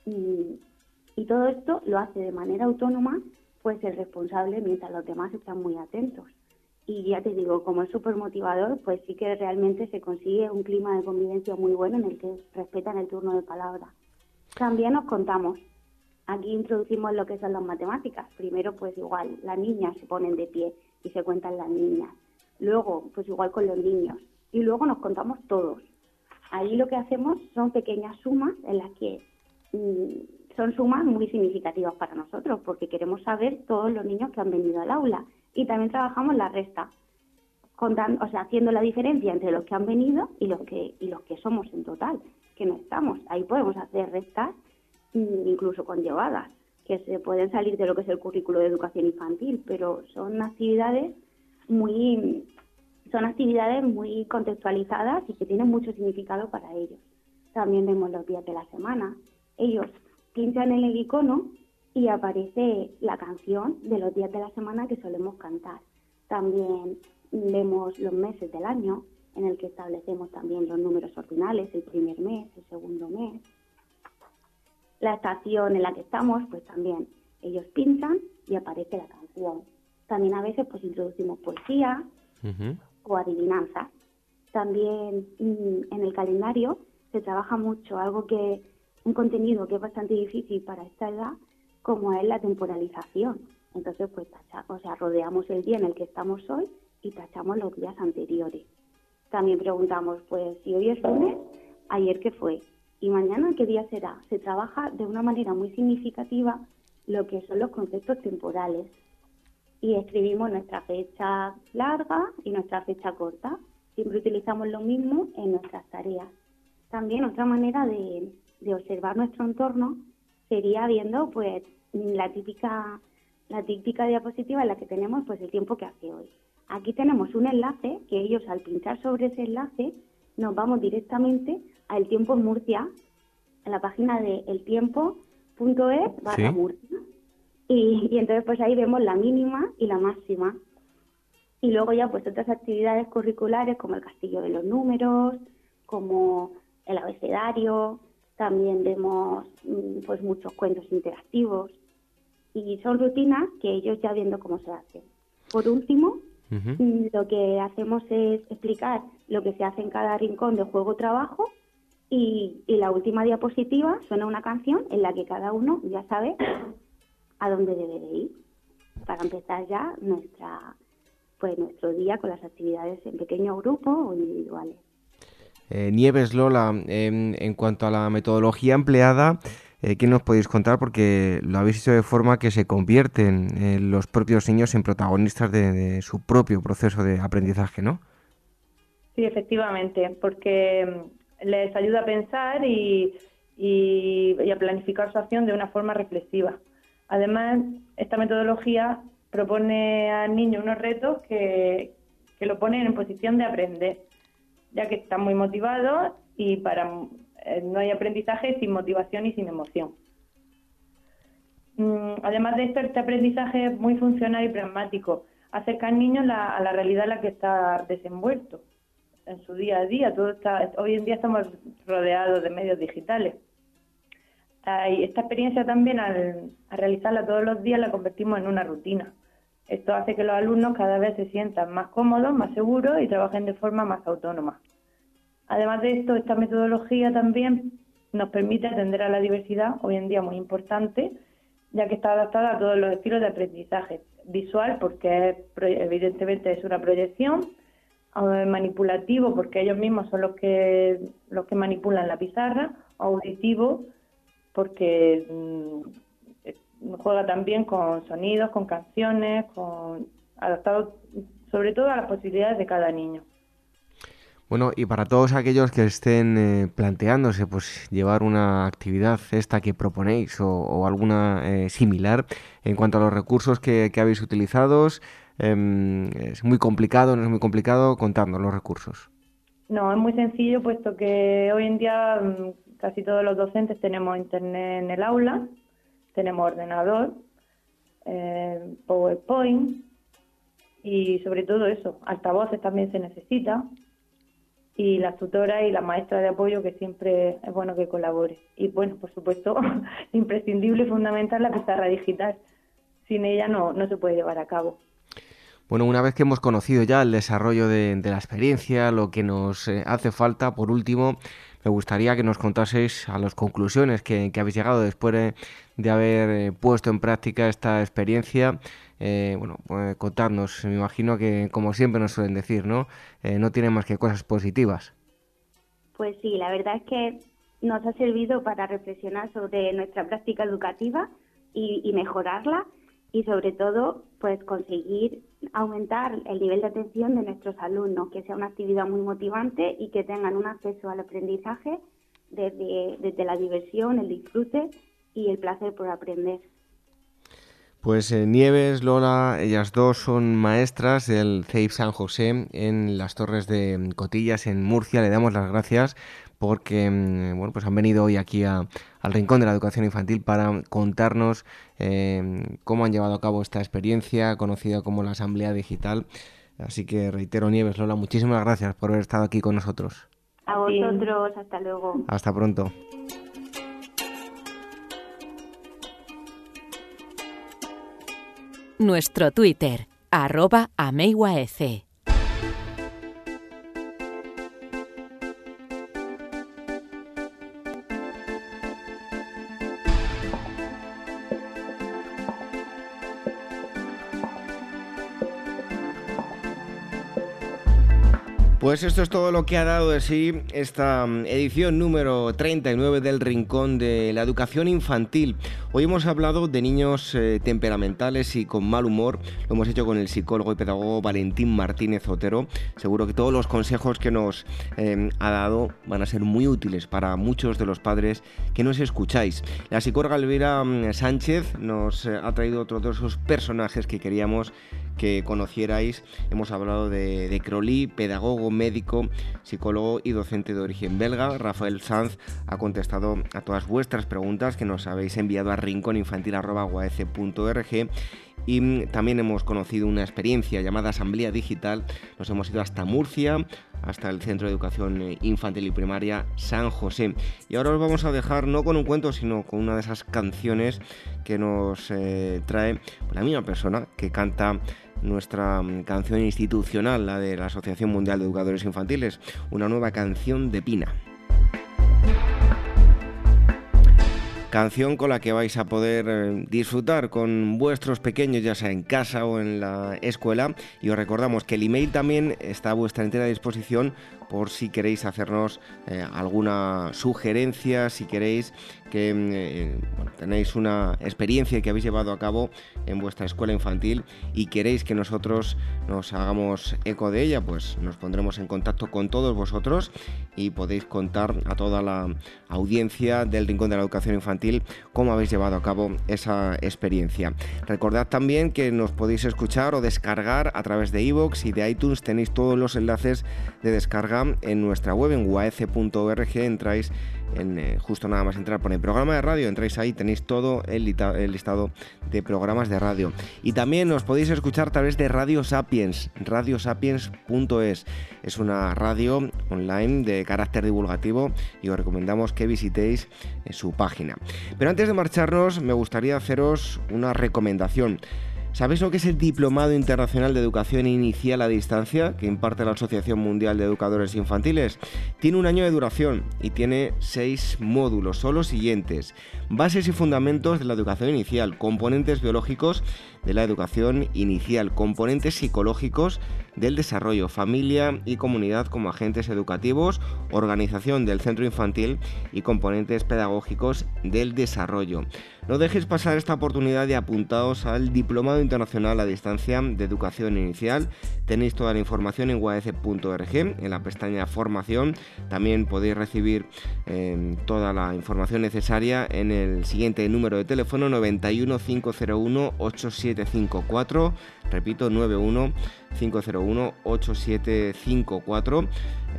y, todo esto lo hace de manera autónoma pues el responsable mientras los demás están muy atentos. Y ya te digo, como es súper motivador, pues sí que realmente se consigue un clima de convivencia muy bueno en el que respetan el turno de palabra. También nos contamos Aquí introducimos lo que son las matemáticas. Primero, pues igual, las niñas se ponen de pie y se cuentan las niñas. Luego, pues igual con los niños. Y luego nos contamos todos. Ahí lo que hacemos son pequeñas sumas en las que mm, son sumas muy significativas para nosotros, porque queremos saber todos los niños que han venido al aula. Y también trabajamos la resta. contando, o sea, haciendo la diferencia entre los que han venido y los que, y los que somos en total, que no estamos. Ahí podemos hacer restas mm, incluso con llevadas, que se pueden salir de lo que es el currículo de educación infantil, pero son actividades muy son actividades muy contextualizadas y que tienen mucho significado para ellos. También vemos los días de la semana. Ellos pinchan en el icono y aparece la canción de los días de la semana que solemos cantar. También vemos los meses del año, en el que establecemos también los números ordinales, el primer mes, el segundo mes. La estación en la que estamos, pues también ellos pinchan y aparece la canción. También a veces pues introducimos poesía o adivinanzas. También mm, en el calendario se trabaja mucho algo que, un contenido que es bastante difícil para esta edad, como es la temporalización. Entonces, pues, o sea, rodeamos el día en el que estamos hoy y tachamos los días anteriores. También preguntamos, pues, si hoy es lunes, ayer qué fue y mañana qué día será. Se trabaja de una manera muy significativa lo que son los conceptos temporales y escribimos nuestra fecha larga y nuestra fecha corta. Siempre utilizamos lo mismo en nuestras tareas. También otra manera de, observar nuestro entorno sería viendo pues la típica la típica diapositiva en la que tenemos pues el tiempo que hace hoy. Aquí tenemos un enlace que ellos al pinchar sobre ese enlace nos vamos directamente al tiempo en Murcia, en la página de eltiempo.es barra Murcia. Y, y, entonces pues ahí vemos la mínima y la máxima. Y luego ya pues otras actividades curriculares como el castillo de los números, como el abecedario, también vemos mm, pues muchos cuentos interactivos y son rutinas que ellos ya viendo cómo se hacen. Por último, mm, lo que hacemos es explicar lo que se hace en cada rincón de juego-trabajo y, y, la última diapositiva suena una canción en la que cada uno ya sabe a dónde debe de ir para empezar ya nuestra pues nuestro día con las actividades en pequeño grupo o individuales. Eh, Nieves Lola, em, en cuanto a la metodología empleada, eh, ¿qué nos podéis contar? Porque lo habéis hecho de forma que se convierten eh, los propios niños en protagonistas de, su propio proceso de aprendizaje, ¿no? Sí, efectivamente, porque mm, les ayuda a pensar y, y, a planificar su acción de una forma reflexiva. Además, esta metodología propone al niño unos retos que, que lo ponen en posición de aprender ya que están muy motivados y para eh, no hay aprendizaje sin motivación y sin emoción. Mm, además de esto, este aprendizaje es muy funcional y pragmático. Acerca al niño a la realidad en la que está desenvuelto en su día a día. Todo está, hoy en día estamos rodeados de medios digitales. esta experiencia también, al realizarla todos los días, la convertimos en una rutina. Esto hace que los alumnos cada vez se sientan más cómodos, más seguros y trabajen de forma más autónoma. Además de esto, esta metodología también nos permite atender a la diversidad, hoy en día muy importante, ya que está adaptada a todos los estilos de aprendizaje. Visual, porque evidentemente es una proyección, manipulativo, porque ellos mismos son los que, los que manipulan la pizarra, auditivo, porque mm, juega también con sonidos, con canciones, con adaptado sobre todo a las posibilidades de cada niño. Bueno, y para todos aquellos que estén eh, planteándose pues llevar una actividad esta que proponéis o, alguna eh, similar, en cuanto a los recursos que, habéis utilizado, em, es muy complicado, no es muy complicado contando los recursos. No, es muy sencillo puesto que hoy en día mm, casi todos los docentes tenemos internet en el aula tenemos ordenador, eh, PowerPoint y sobre todo eso, altavoces también se necesita y la tutora y la maestra de apoyo que siempre es bueno que colabore. Y bueno, por supuesto, imprescindible y fundamental la pizarra digital. Sin ella no, no se puede llevar a cabo. Bueno, una vez que hemos conocido ya el desarrollo de, la experiencia, lo que nos eh, hace falta, por último, me gustaría que nos contaseis a las conclusiones que, habéis llegado después de, haber eh, puesto en práctica esta experiencia. Eh, bueno, pues contarnos, me imagino que como siempre nos suelen decir, ¿no? Eh, no tiene más que cosas positivas. Pues sí, la verdad es que nos ha servido para reflexionar sobre nuestra práctica educativa y mejorarla y sobre todo pues conseguir aumentar el nivel de atención de nuestros alumnos, que sea una actividad muy motivante y que tengan un acceso al aprendizaje desde, desde la diversión, el disfrute y el placer por aprender. Pues eh, Nieves, Lola, ellas dos son maestras del CEIF San José en las Torres de Cotillas, en Murcia. Le damos las gracias porque mm, bueno, pues han venido hoy aquí al Rincón de la Educación Infantil para contarnos eh, cómo han llevado a cabo esta experiencia conocida como la Asamblea Digital. Así que reitero, Nieves, Lola, muchísimas gracias por haber estado aquí con nosotros. A vosotros, hasta luego. Hasta pronto. Nuestro Twitter, arroba Pues esto es todo lo que ha dado de sí esta mm, edición número 39 del Rincón de la Educación Infantil. Hoy hemos hablado de niños eh, temperamentales y con mal humor. Lo hemos hecho con el psicólogo y pedagogo Valentín Martínez Otero. Seguro que todos los consejos que nos em, ha dado van a ser muy útiles para muchos de los padres que nos escucháis. La psicóloga Elvira mm, Sánchez nos eh, ha traído otro de esos personajes que queríamos que conocierais. Hemos hablado de, de Crowley, pedagogo, médico, psicólogo y docente de origen belga. Rafael Sanz ha contestado a todas vuestras preguntas que nos habéis enviado a rincóninfantil.org y mm, también hemos conocido una experiencia llamada Asamblea Digital. Nos hemos ido hasta Murcia, hasta el Centro de Educación eh, Infantil y Primaria San José. Y ahora os vamos a dejar no con un cuento, sino con una de esas canciones que nos eh, trae la misma persona que canta nuestra mm, canción institucional, la de la Asociación Mundial de Educadores Infantiles, una nueva canción de Pina. Canción con la que vais a poder eh, disfrutar con vuestros pequeños, ya sea en casa o en la escuela. Y os recordamos que el email también está a vuestra entera disposición por si queréis hacernos eh, alguna sugerencia, si queréis que mm, eh, tenéis una experiencia que habéis llevado a cabo en vuestra escuela infantil y queréis que nosotros nos hagamos eco de ella, pues nos pondremos en contacto con todos vosotros y podéis contar a toda la audiencia del Rincón de la Educación Infantil cómo habéis llevado a cabo esa experiencia. Recordad también que nos podéis escuchar o descargar a través de iVoox y de iTunes, tenéis todos los enlaces de descarga en nuestra web en uac.org, entráis en, eh, justo nada más entrar por el programa de radio, entráis ahí, tenéis todo el, listado de programas de radio. Y también nos podéis escuchar a través de Radio Sapiens, radiosapiens.es. Es una radio online de carácter divulgativo y os recomendamos que visitéis eh, su página. Pero antes de marcharnos, me gustaría haceros una recomendación. ¿Sabéis lo que es el Diplomado Internacional de Educación Inicial a Distancia que imparte la Asociación Mundial de Educadores Infantiles? Tiene un año de duración y tiene seis módulos, son los siguientes. Bases y fundamentos de la educación inicial, componentes biológicos de la educación inicial, componentes psicológicos del desarrollo, familia y comunidad como agentes educativos, organización del centro infantil y componentes pedagógicos del desarrollo. No dejéis pasar esta oportunidad de apuntaos al Diplomado Internacional a Distancia de Educación Inicial. Tenéis toda la información en uac.org, en la pestaña Formación. También podéis recibir eh, toda la información necesaria en el siguiente número de teléfono 91 501 8754. Repito, 91 501 8754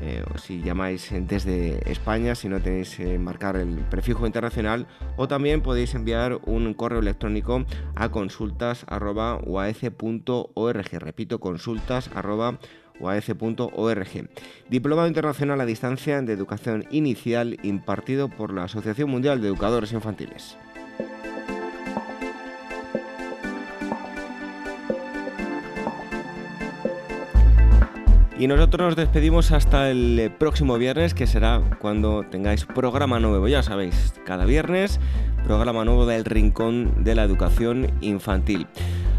eh, si llamáis desde España, si no tenéis eh, marcar el prefijo internacional, o también podéis enviar un correo electrónico a consultas.uac.org. Repito, consultas.uac.org. Diplomado Internacional a Distancia de Educación Inicial impartido por la Asociación Mundial de Educadores Infantiles. Y nosotros nos despedimos hasta el eh, próximo viernes, que será cuando tengáis programa nuevo. Ya sabéis, cada viernes programa nuevo del Rincón de la Educación Infantil.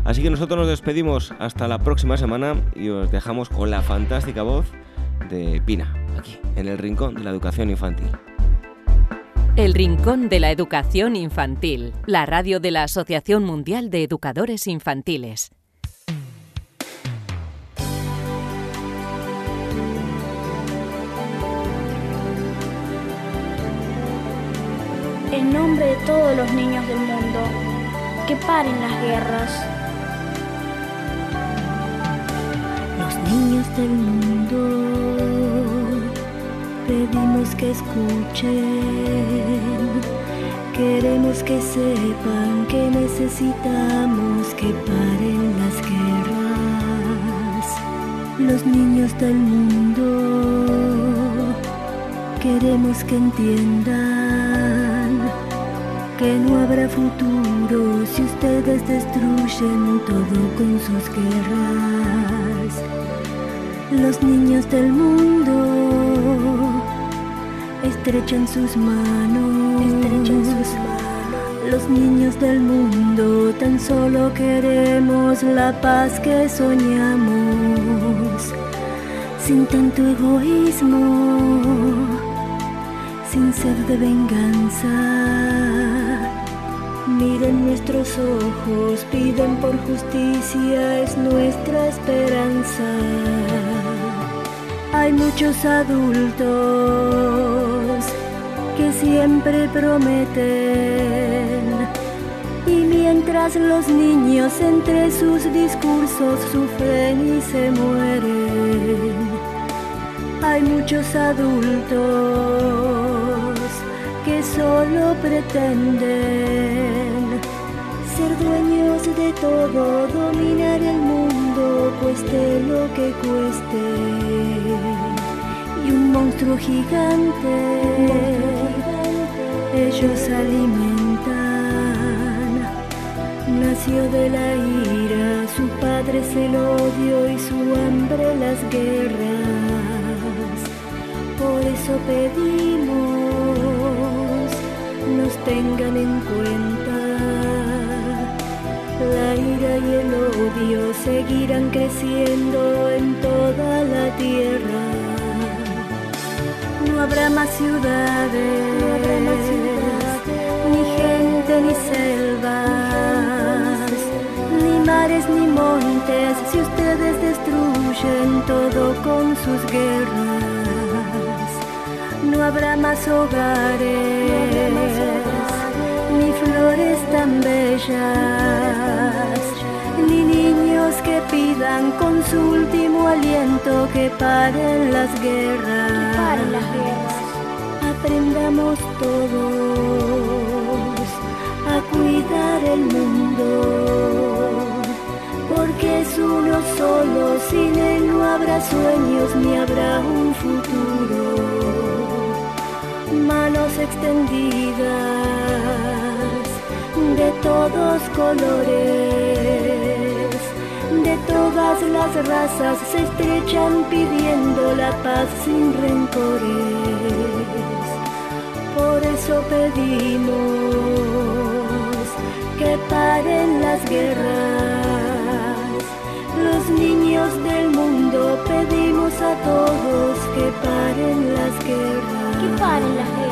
Así que nosotros nos despedimos hasta la próxima semana y os dejamos con la fantástica voz de Pina, aquí, en el Rincón de la Educación Infantil. El Rincón de la Educación Infantil, la radio de la Asociación Mundial de Educadores Infantiles. En nombre de todos los niños del mundo, que paren las guerras. Los niños del mundo pedimos que escuchen. Queremos que sepan que necesitamos que paren las guerras. Los niños del mundo queremos que entiendan que no habrá futuro si ustedes destruyen todo con sus guerras. Los niños del mundo estrechan sus manos. Estrechan sus manos. Los niños del mundo tan solo queremos la paz que soñamos. Sin tanto egoísmo, sin sed de venganza. Miren nuestros ojos, piden por justicia, es nuestra esperanza. Hay muchos adultos que siempre prometen y mientras los niños entre sus discursos sufren y se mueren. Hay muchos adultos que solo pretenden ser dueños de todo, dominar el mundo, cueste lo que cueste. Y un monstruo gigante, ellos alimentan. Nació de la ira, su padre es el odio y su hambre las guerras. Por eso pedimos nos tengan en cuenta. La ira y el odio seguirán creciendo en toda la tierra. No habrá más ciudades, ni gente ni selvas, ni mares ni montes, si ustedes destruyen todo con sus guerras. No habrá más hogares, flores tan bellas, ni niños que pidan con su último aliento que paren las guerras. Paren las guerras. Aprendamos todos a cuidar el mundo, porque es uno solo, sin él no habrá sueños ni habrá un futuro. Manos extendidas de todos colores, de todas las razas se estrechan pidiendo la paz sin rencores. Por eso pedimos que paren las guerras. Los niños del mundo pedimos a todos que paren las guerras. Que paren las